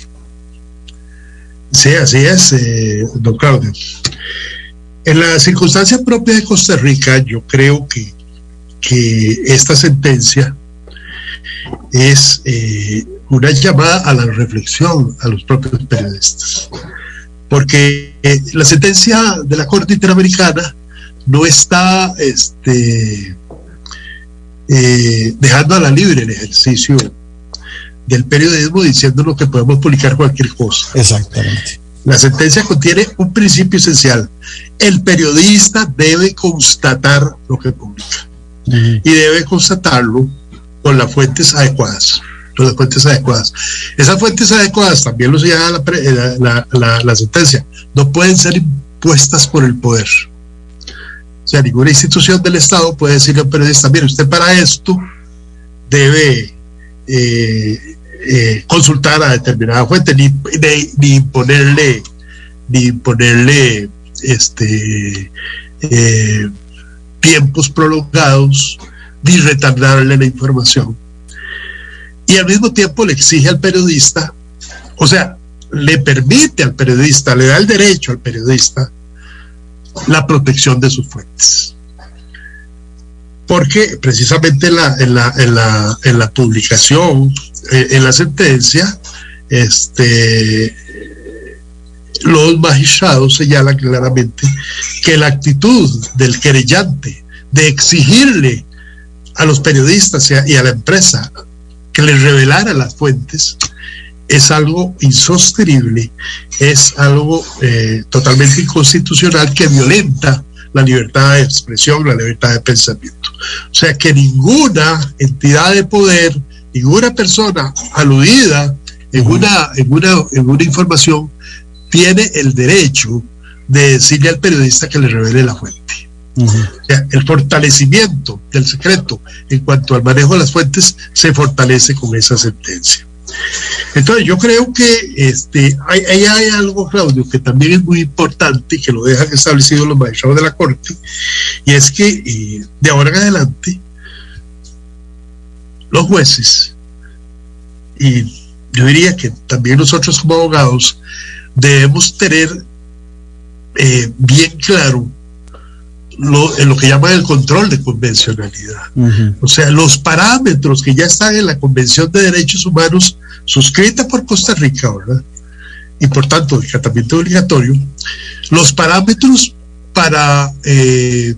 Sí, así es, eh, don Claudio. En la circunstancia propia de Costa Rica, yo creo que, que esta sentencia es eh, una llamada a la reflexión a los propios periodistas. Porque eh, la sentencia de la Corte Interamericana no está este, eh, dejando a la libre el ejercicio del periodismo diciéndonos que podemos publicar cualquier cosa. Exactamente. La sentencia contiene un principio esencial. El periodista debe constatar lo que publica y debe constatarlo con las fuentes adecuadas. Con las fuentes adecuadas. Esas fuentes adecuadas, también lo señala eh, la, la, sentencia, no pueden ser impuestas por el poder. O sea, ninguna institución del Estado puede decirle a un periodista, mire, usted para esto debe eh, eh, consultar a determinada fuente, ni, ni, ni ponerle este, eh, tiempos prolongados, ni retardarle la información. Y al mismo tiempo le exige al periodista, o sea, le permite al periodista, le da el derecho al periodista la protección de sus fuentes. Porque precisamente en la, en la, en la, en la publicación eh, en la sentencia, este, los magistrados señalan claramente que la actitud del querellante de exigirle a los periodistas y a, la empresa que les revelara las fuentes es algo insostenible, es algo eh, totalmente inconstitucional que violenta la libertad de expresión, la libertad de pensamiento. O sea que ninguna entidad de poder ninguna persona aludida en una, en una, en una información tiene el derecho de decirle al periodista que le revele la fuente. o sea, el fortalecimiento del secreto en cuanto al manejo de las fuentes se fortalece con esa sentencia. Entonces yo creo que este, hay, algo, Claudio, que también es muy importante y que lo dejan establecido los magistrados de la Corte, y es que eh, de ahora en adelante los jueces, y yo diría que también nosotros como abogados, debemos tener eh, bien claro lo, en lo que llaman el control de convencionalidad. O sea, los parámetros que ya están en la Convención de Derechos Humanos suscrita por Costa Rica, ¿verdad? Y por tanto, el tratamiento obligatorio, los parámetros para, eh,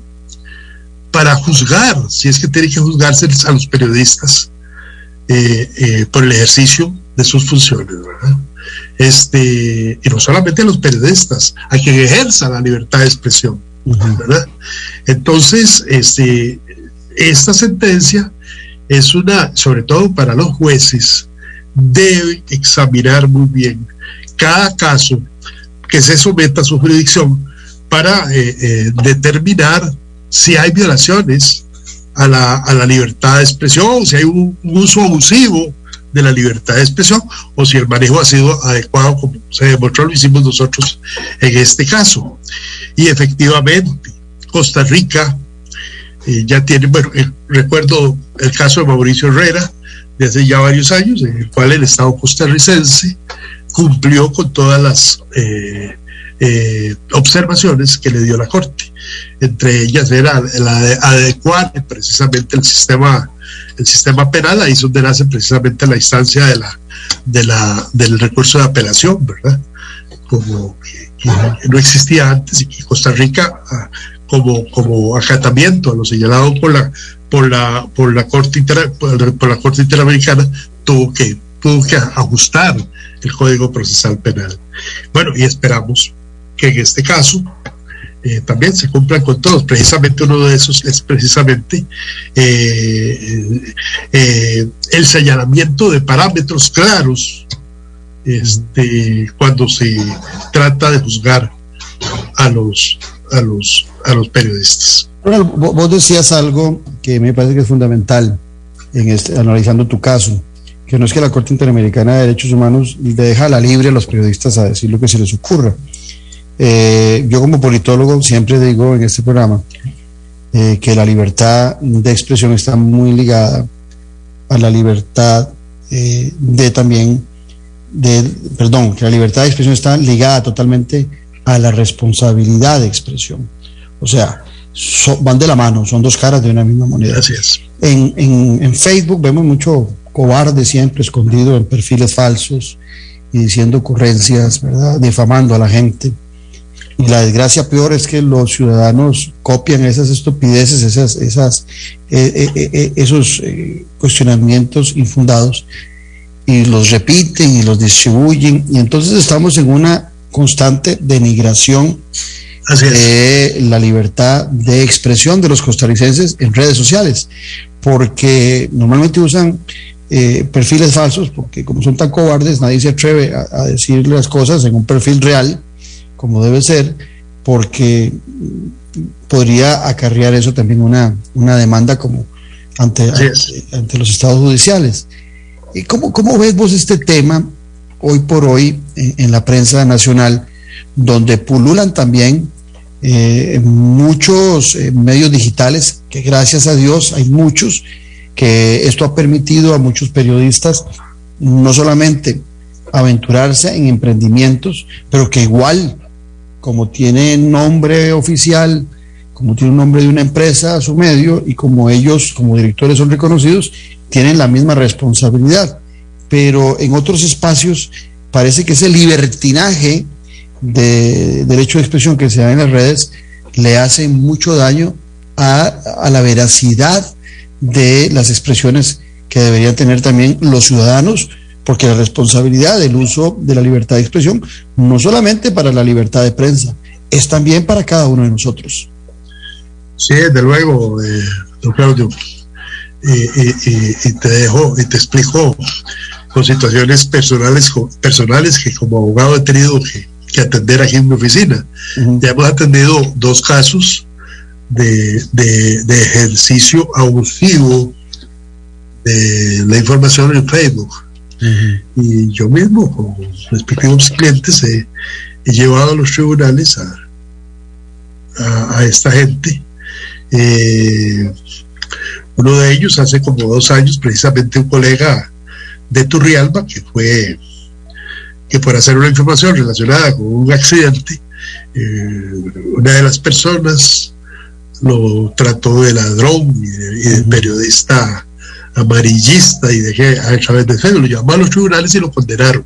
para juzgar, si es que tiene que juzgarse a los periodistas eh, eh, por el ejercicio de sus funciones, ¿verdad? Este, y no solamente a los periodistas, a quien ejerza la libertad de expresión, Entonces, este, esta sentencia es una, sobre todo para los jueces, debe examinar muy bien cada caso que se someta a su jurisdicción para eh, eh, determinar si hay violaciones a la, a la, libertad de expresión, si hay un, uso abusivo de la libertad de expresión o si el manejo ha sido adecuado como se demostró, lo hicimos nosotros en este caso. Y efectivamente, Costa Rica eh, ya tiene, bueno, recuerdo el caso de Mauricio Herrera de hace ya varios años, en el cual el Estado costarricense cumplió con todas las eh, eh, observaciones que le dio la Corte. Entre ellas era la de adecuar precisamente el sistema, el sistema penal, ahí es donde nace precisamente la instancia de la, de la, del recurso de apelación, ¿verdad? Como que, no existía antes y que Costa Rica, ah, como, como acatamiento a lo señalado por la, por la, por la Corte, por la Corte Interamericana, tuvo que, tuvo que ajustar el Código Procesal Penal. Bueno, y esperamos que en este caso eh, también se cumplan con todos. Precisamente uno de esos es precisamente eh, eh, el señalamiento de parámetros claros este, cuando se trata de juzgar a los, a los, a los periodistas. Vos decías algo que me parece que es fundamental en este, analizando tu caso que no es que la Corte Interamericana de Derechos Humanos deja la libre a los periodistas a decir lo que se les ocurra. Eh, yo como politólogo siempre digo en este programa eh, que la libertad de expresión está muy ligada a la libertad eh, de también, de, perdón, que la libertad de expresión está ligada totalmente a la responsabilidad de expresión. O sea, van de la mano, son dos caras de una misma moneda. Así es. En, en, en Facebook vemos mucho cobarde siempre escondido en perfiles falsos y diciendo ocurrencias, ¿verdad? Difamando a la gente. Y la desgracia peor es que los ciudadanos copian esas estupideces, esas, esas, eh, eh, eh, esos cuestionamientos infundados y los repiten y los distribuyen. Y entonces estamos en una constante denigración de la libertad de expresión de los costarricenses en redes sociales, porque normalmente usan eh, perfiles falsos, porque como son tan cobardes, nadie se atreve a, decir las cosas en un perfil real, como debe ser, porque podría acarrear eso también una, una demanda como ante, ante, los estados judiciales. ¿Y cómo, cómo, ves vos este tema hoy por hoy en, la prensa nacional, donde pululan también eh, muchos eh, medios digitales, que gracias a Dios hay muchos, que esto ha permitido a muchos periodistas no solamente aventurarse en emprendimientos, pero que igual, como tiene nombre oficial, como tiene un nombre de una empresa a su medio y como ellos como directores son reconocidos, tienen la misma responsabilidad. Pero en otros espacios parece que ese libertinaje de derecho de expresión que se da en las redes le hace mucho daño a, a la veracidad de las expresiones que deberían tener también los ciudadanos, porque la responsabilidad del uso de la libertad de expresión no solamente para la libertad de prensa, es también para cada uno de nosotros. Sí, desde luego, eh, don Claudio. Y, te dejo y te explico con situaciones personales, personales que como abogado he tenido que, atender aquí en mi oficina. Ya hemos atendido dos casos de, ejercicio abusivo de la información en Facebook. Y yo mismo, con respectivos clientes, he, llevado a los tribunales a, a, esta gente. Eh, uno de ellos hace como dos años, precisamente un colega de Turrialba, que fue que por hacer una información relacionada con un accidente, eh, una de las personas lo trató de ladrón y de, y de periodista amarillista y de que a través de Facebook lo llamó a los tribunales y lo condenaron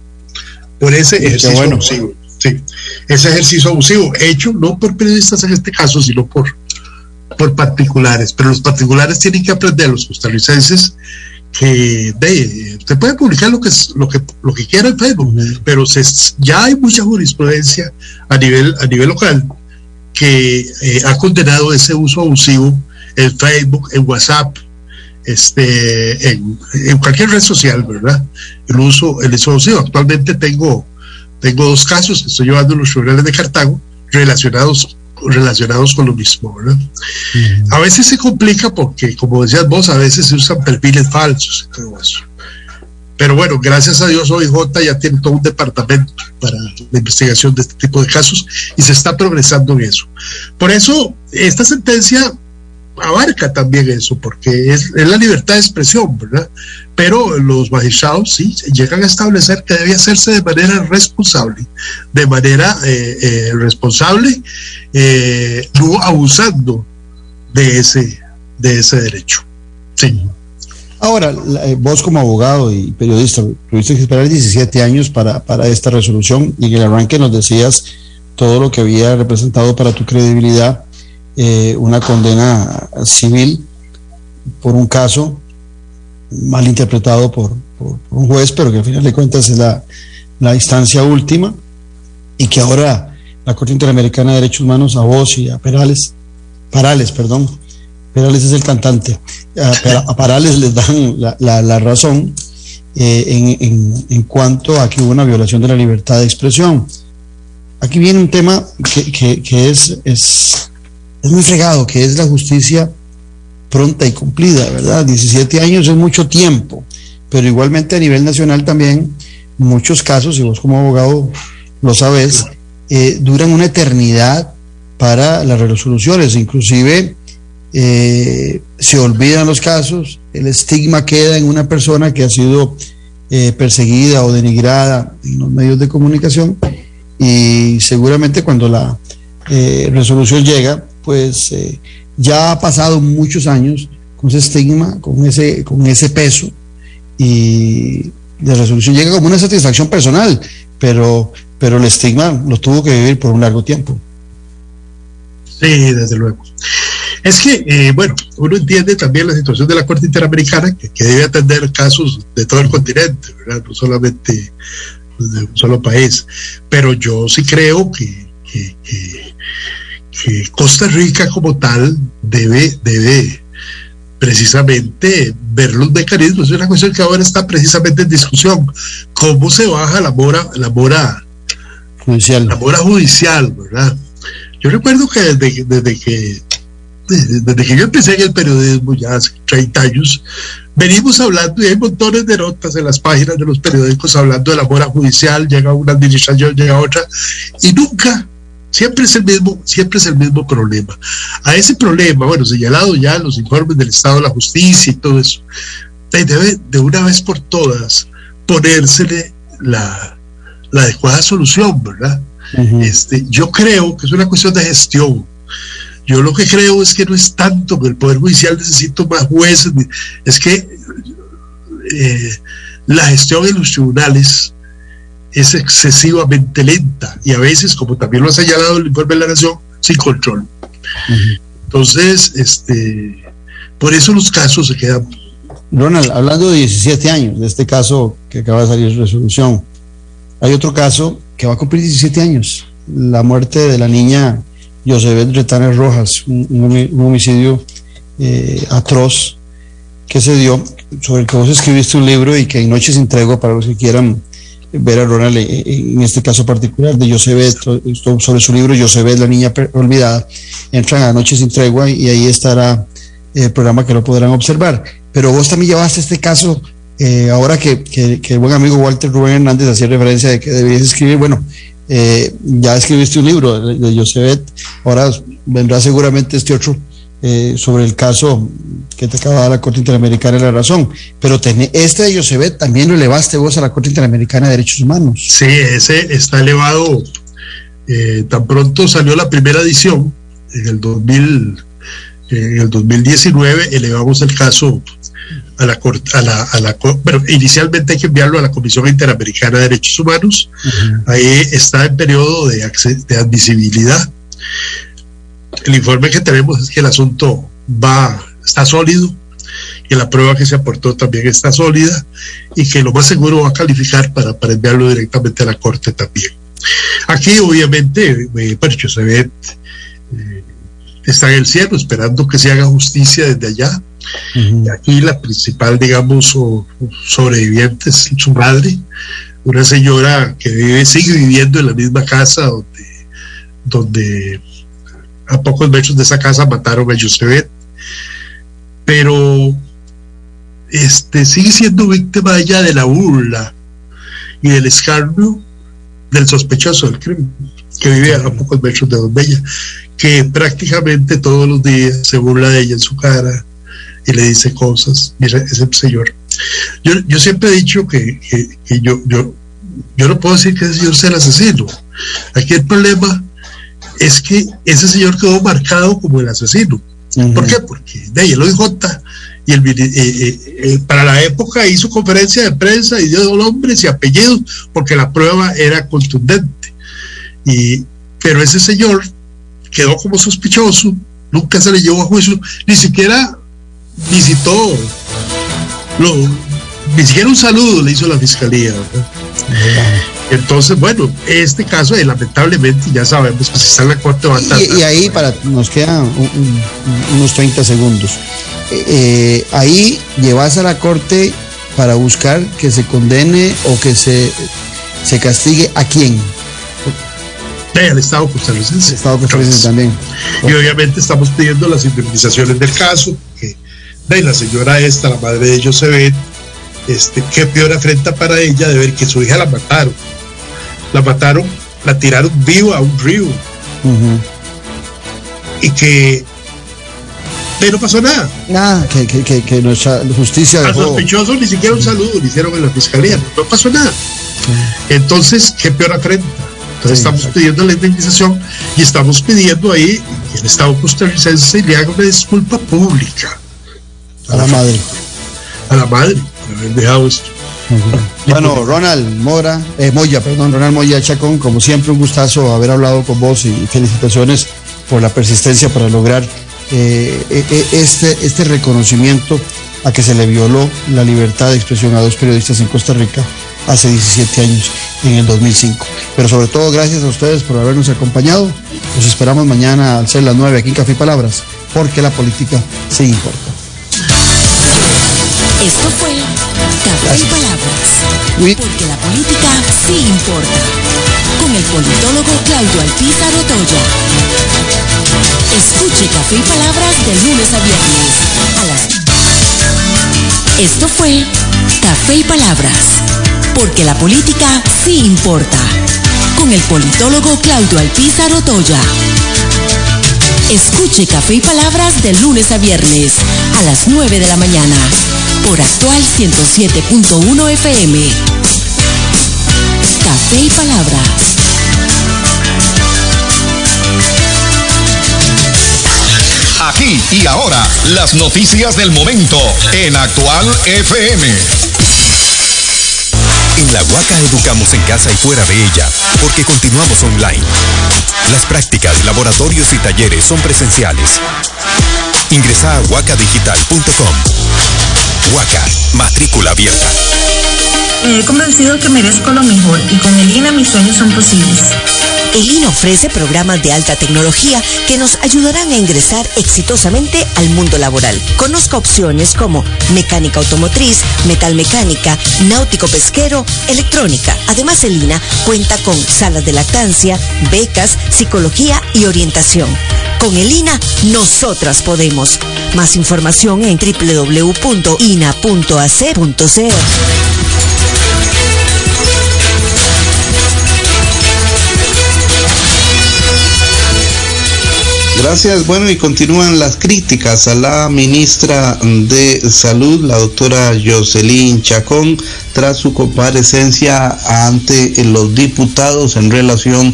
por ese ejercicio bueno. abusivo. Sí, ese ejercicio abusivo hecho no por periodistas en este caso, sino por, por particulares. Pero los particulares tienen que aprender, los costarricenses, que de, usted puede publicar lo que, lo que, lo que quiera en Facebook, pero se, ya hay mucha jurisprudencia a nivel, a nivel local que eh, ha condenado ese uso abusivo en Facebook, en WhatsApp, este, en, en cualquier red social, ¿verdad? El uso, el uso abusivo. Actualmente tengo, tengo dos casos que estoy llevando en los tribunales de Cartago relacionados relacionados con lo mismo, ¿verdad? A veces se complica porque, como decías vos, a veces se usan perfiles falsos y todo eso. Pero bueno, gracias a Dios OIJ ya tiene todo un departamento para la investigación de este tipo de casos y se está progresando en eso. Por eso, esta sentencia abarca también eso, porque es, es la libertad de expresión, ¿verdad? Pero los magistrados sí llegan a establecer que debe hacerse de manera responsable, de manera eh, eh, responsable, eh, no abusando de ese, de ese derecho. Sí. Ahora, vos como abogado y periodista, tuviste que esperar 17 años para, para esta resolución y en el arranque nos decías todo lo que había representado para tu credibilidad eh, una condena civil por un caso mal interpretado por, un juez, pero que al final de cuentas es la, la instancia última y que ahora la Corte Interamericana de Derechos Humanos a vos y a Perales, Parales, perdón, Perales es el cantante, a, Parales les dan la, la- razón eh, en, en- en cuanto a que hubo una violación de la libertad de expresión. Aquí viene un tema que, que- es, es muy fregado, que es la justicia pronta y cumplida, ¿verdad? 17 años es mucho tiempo, pero igualmente a nivel nacional también muchos casos, y vos como abogado lo sabes, eh, duran una eternidad para las resoluciones, inclusive eh, se olvidan los casos, el estigma queda en una persona que ha sido eh, perseguida o denigrada en los medios de comunicación y seguramente cuando la resolución llega, pues eh, ya ha pasado muchos años con ese estigma, con ese, con ese peso y la resolución llega como una satisfacción personal, pero, pero el estigma lo tuvo que vivir por un largo tiempo. Sí, desde luego. Es que, eh, bueno, uno entiende también la situación de la Corte Interamericana, que, debe atender casos de todo el continente. No solamente de un solo país. Pero yo sí creo que- que Costa Rica como tal debe, debe precisamente ver los mecanismos. Es una cuestión que ahora está precisamente en discusión. ¿Cómo se baja la mora, la mora, judicial? La mora judicial, ¿verdad? Yo recuerdo que desde, desde que desde, desde que yo empecé en el periodismo ya hace 30 años, venimos hablando y hay montones de notas en las páginas de los periódicos hablando de la mora judicial, llega una administración, llega otra, y nunca, siempre es el mismo, siempre es el mismo problema. A ese problema, bueno, señalado ya en los informes del Estado de la Justicia y todo eso, de- debe de una vez por todas ponérsele la, la adecuada solución, ¿verdad? este, yo creo que es una cuestión de gestión. Yo lo que creo es que no es tanto que el Poder Judicial necesita más jueces, es que eh, la gestión en los tribunales es excesivamente lenta y a veces, como también lo ha señalado el informe de la Nación, sin control. Entonces, este, por eso los casos se quedan Ronald, hablando de 17 años, de este caso que acaba de salir resolución, hay otro caso que va a cumplir 17 años, la muerte de la niña Josebet Retanes Rojas, un, un homi- un homicidio eh, atroz que se dio, sobre el que vos escribiste un libro y que en Noches Entrego para los que quieran ver a Ronald eh, en este caso particular de Josebet, sobre su libro Josebet, la niña olvidada, entran a Noches Sin Tregua y ahí estará el programa que lo podrán observar. Pero vos también llevaste este caso, eh, ahora que, que- el buen amigo Walter Rubén Hernández hacía referencia de que debías escribir, bueno, eh, ya escribiste un libro de Josebet, ahora vendrá seguramente este otro eh, sobre el caso que te acaba de dar la Corte Interamericana de la Razón, pero tené- este de Josebet también lo elevaste vos a la Corte Interamericana de Derechos Humanos. Sí, ese está elevado. eh, tan pronto salió la primera edición, en el 2000, En el 2019 elevamos el caso a la corte, a la, a la, bueno, inicialmente hay que enviarlo a la Comisión Interamericana de Derechos Humanos. Ahí está en periodo de, de admisibilidad. El informe que tenemos es que el asunto va, está sólido, que la prueba que se aportó también está sólida y que lo más seguro va a calificar para, para enviarlo directamente a la Corte también. Aquí, obviamente, eh, bueno, Josebet eh, está en el cielo esperando que se haga justicia desde allá. Y aquí la principal, digamos, o sobreviviente es su madre, una señora que vive, sigue viviendo en la misma casa donde, donde a pocos metros de esa casa mataron a Josebet, pero este, sigue siendo víctima ella de la burla y del escarnio del sospechoso del crimen, que vive a pocos metros de donde ella, que prácticamente todos los días se burla de ella en su cara y le dice cosas. Mira, ese señor. Yo, yo siempre he dicho que, que- que yo, yo, yo no puedo decir que ese señor sea el asesino. Aquí el problema es que ese señor quedó marcado como el asesino. ¿Por qué? Porque de ahí el OIJ y el, eh, eh, eh, para la época hizo conferencia de prensa y dio nombres y apellidos porque la prueba era contundente. Y, pero ese señor quedó como sospechoso, nunca se le llevó a juicio, ni siquiera visitó, lo, ni siquiera un saludo le hizo la fiscalía. ¿verdad? Entonces, bueno, este caso, eh, lamentablemente, ya sabemos que si está en la corte va a estar. Y, y ahí para nos quedan un- un- unos 30 segundos. Eh, eh, ahí llevas a la corte para buscar que se condene o que se, se castigue a quién. al Estado costarricense. Estado costarricense también. Y obviamente estamos pidiendo las indemnizaciones del caso, que de la señora esta, la madre de Josebet, este, qué peor afrenta para ella de ver que su hija la mataron. La mataron, la tiraron viva a un río y que de no pasó nada. Nada, que, que, que, que nuestra justicia dejó. sospechoso ni siquiera un saludo le hicieron en la fiscalía, no pasó nada. Entonces, qué peor afrenta. Entonces estamos pidiendo la indemnización y estamos pidiendo ahí que el Estado costarricense le haga una disculpa pública A la madre. a la madre por haber dejado esto. Bueno, Ronald Mora, eh, Moya, perdón, Ronald Moya Chacón, como siempre un gustazo haber hablado con vos y felicitaciones por la persistencia para lograr eh, eh, eh, este, este reconocimiento a que se le violó la libertad de expresión a dos periodistas en Costa Rica hace 17 años, en el 2005. Pero sobre todo gracias a ustedes por habernos acompañado. Los esperamos mañana al ser las 9 aquí en Café y Palabras, porque la política sí importa. Café y Palabras. Porque la política sí importa. Con el politólogo Claudio Alpizar Otoya. Escuche Café y Palabras de lunes a viernes a las Esto fue Café y Palabras. Porque la política sí importa. Con el politólogo Claudio Alpizar Otoya. Escuche Café y Palabras de lunes a viernes a las 9 de la mañana por actual 107.1 FM. Café y Palabras. Aquí y ahora, las noticias del momento en Actual FM. En la Huaca educamos en casa y fuera de ella, porque continuamos online. Las prácticas, laboratorios y talleres son presenciales. Ingresa a huacadigital.com. Huaca, matrícula abierta. He convencido que merezco lo mejor y con el INA mis sueños son posibles. El INA ofrece programas de alta tecnología que nos ayudarán a ingresar exitosamente al mundo laboral. Conozca opciones como mecánica automotriz, metalmecánica, náutico pesquero, electrónica. Además, el INA cuenta con salas de lactancia, becas, psicología y orientación. Con el INA, nosotras podemos. Más información en www.ina.ac.cr. Gracias. Bueno, y continúan las críticas a la ministra de Salud, la doctora Jocelyn Chacón, tras su comparecencia ante los diputados en relación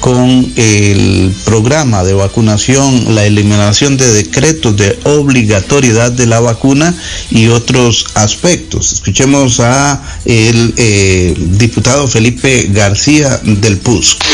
con el programa de vacunación, la eliminación de decretos de obligatoriedad de la vacuna y otros aspectos. Escuchemos a el eh, diputado Felipe García del PUS.